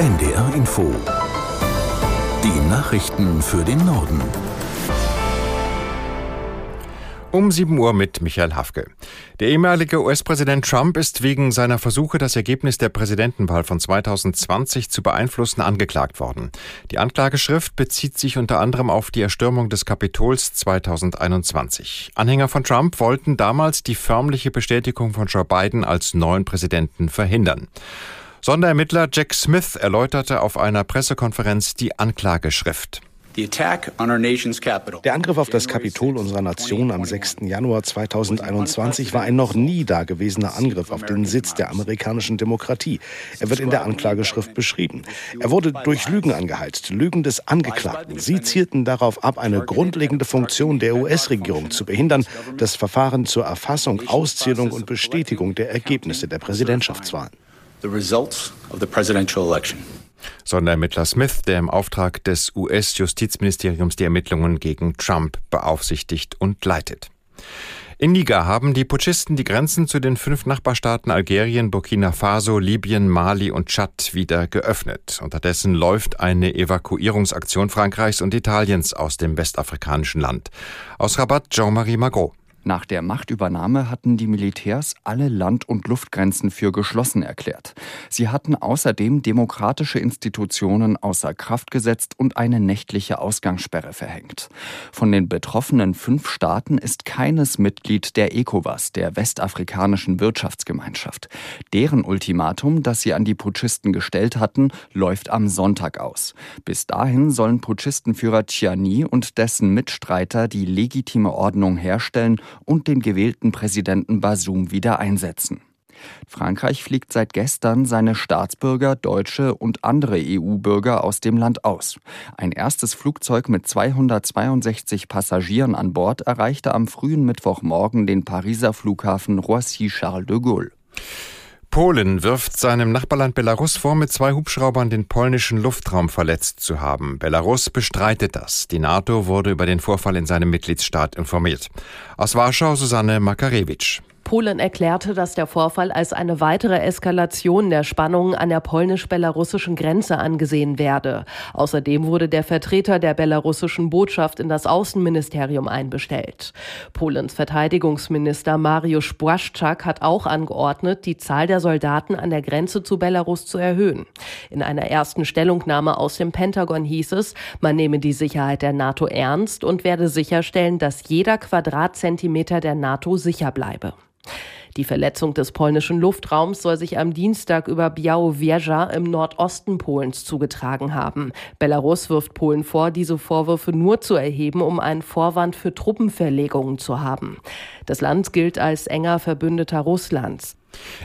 NDR Info. Die Nachrichten für den Norden. Um 7 Uhr mit Michael Hafke. Der ehemalige US-Präsident Trump ist wegen seiner Versuche, das Ergebnis der Präsidentenwahl von 2020 zu beeinflussen, angeklagt worden. Die Anklageschrift bezieht sich unter anderem auf die Erstürmung des Kapitols 2021. Anhänger von Trump wollten damals die förmliche Bestätigung von Joe Biden als neuen Präsidenten verhindern. Sonderermittler Jack Smith erläuterte auf einer Pressekonferenz die Anklageschrift. Der Angriff auf das Kapitol unserer Nation am 6. Januar 2021 war ein noch nie dagewesener Angriff auf den Sitz der amerikanischen Demokratie. Er wird in der Anklageschrift beschrieben. Er wurde durch Lügen angeheizt, Lügen des Angeklagten. Sie zielten darauf ab, eine grundlegende Funktion der US-Regierung zu behindern, das Verfahren zur Erfassung, Auszählung und Bestätigung der Ergebnisse der Präsidentschaftswahlen. The results of the presidential election. Sonderermittler Smith, der im Auftrag des US-Justizministeriums die Ermittlungen gegen Trump beaufsichtigt und leitet. In Niger haben die Putschisten die Grenzen zu den fünf Nachbarstaaten Algerien, Burkina Faso, Libyen, Mali und Tschad wieder geöffnet. Unterdessen läuft eine Evakuierungsaktion Frankreichs und Italiens aus dem westafrikanischen Land. Aus Rabat Jean-Marie Magro. Nach der Machtübernahme hatten die Militärs alle Land- und Luftgrenzen für geschlossen erklärt. Sie hatten außerdem demokratische Institutionen außer Kraft gesetzt und eine nächtliche Ausgangssperre verhängt. Von den betroffenen fünf Staaten ist keines Mitglied der ECOWAS, der westafrikanischen Wirtschaftsgemeinschaft. Deren Ultimatum, das sie an die Putschisten gestellt hatten, läuft am Sonntag aus. Bis dahin sollen Putschistenführer Tchiani und dessen Mitstreiter die legitime Ordnung herstellen und den gewählten Präsidenten Basum wieder einsetzen. Frankreich fliegt seit gestern seine Staatsbürger, Deutsche und andere EU-Bürger aus dem Land aus. Ein erstes Flugzeug mit 262 Passagieren an Bord erreichte am frühen Mittwochmorgen den Pariser Flughafen Roissy-Charles de Gaulle. Polen wirft seinem Nachbarland Belarus vor, mit zwei Hubschraubern den polnischen Luftraum verletzt zu haben. Belarus bestreitet das. Die NATO wurde über den Vorfall in seinem Mitgliedsstaat informiert. Aus Warschau Susanne Makarewitsch. Polen erklärte, dass der Vorfall als eine weitere Eskalation der Spannungen an der polnisch-belarussischen Grenze angesehen werde. Außerdem wurde der Vertreter der belarussischen Botschaft in das Außenministerium einbestellt. Polens Verteidigungsminister Mariusz Błaszczak hat auch angeordnet, die Zahl der Soldaten an der Grenze zu Belarus zu erhöhen. In einer ersten Stellungnahme aus dem Pentagon hieß es, man nehme die Sicherheit der NATO ernst und werde sicherstellen, dass jeder Quadratzentimeter der NATO sicher bleibe. Die Verletzung des polnischen Luftraums soll sich am Dienstag über Białowieża im Nordosten Polens zugetragen haben. Belarus wirft Polen vor, diese Vorwürfe nur zu erheben, um einen Vorwand für Truppenverlegungen zu haben. Das Land gilt als enger Verbündeter Russlands.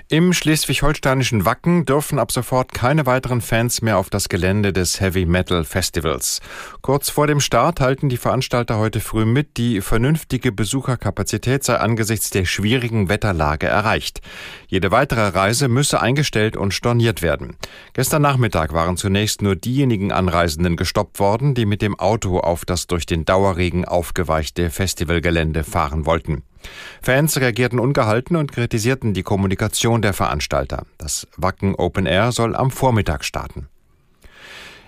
Im schleswig-holsteinischen Wacken dürfen ab sofort keine weiteren Fans mehr auf das Gelände des Heavy Metal Festivals. Kurz vor dem Start halten die Veranstalter heute früh mit, die vernünftige Besucherkapazität sei angesichts der schwierigen Wetterlage erreicht. Jede weitere Reise müsse eingestellt und storniert werden. Gestern Nachmittag waren zunächst nur diejenigen Anreisenden gestoppt worden, die mit dem Auto auf das durch den Dauerregen aufgeweichte Festivalgelände fahren wollten. Fans reagierten ungehalten und kritisierten die Kommunikation der Veranstalter. Das Wacken Open Air soll am Vormittag starten.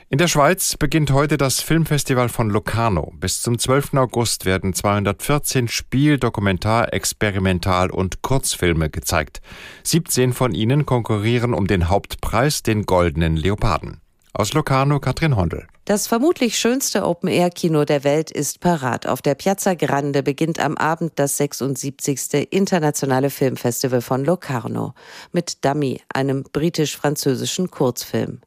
In der Schweiz beginnt heute das Filmfestival von Locarno. Bis zum 12. August werden 214 Spiel-, Dokumentar-, Experimental- und Kurzfilme gezeigt. 17 von ihnen konkurrieren um den Hauptpreis, den Goldenen Leoparden. Aus Locarno Katrin Hondel. Das vermutlich schönste Open-Air-Kino der Welt ist parat. Auf der Piazza Grande beginnt am Abend das 76. Internationale Filmfestival von Locarno mit Dummy, einem britisch-französischen Kurzfilm.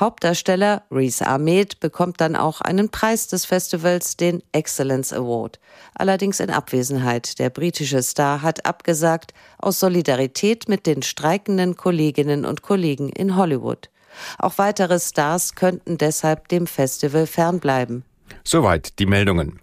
Hauptdarsteller Reese Ahmed bekommt dann auch einen Preis des Festivals, den Excellence Award. Allerdings in Abwesenheit. Der britische Star hat abgesagt aus Solidarität mit den streikenden Kolleginnen und Kollegen in Hollywood. Auch weitere Stars könnten deshalb dem Festival fernbleiben. Soweit die Meldungen.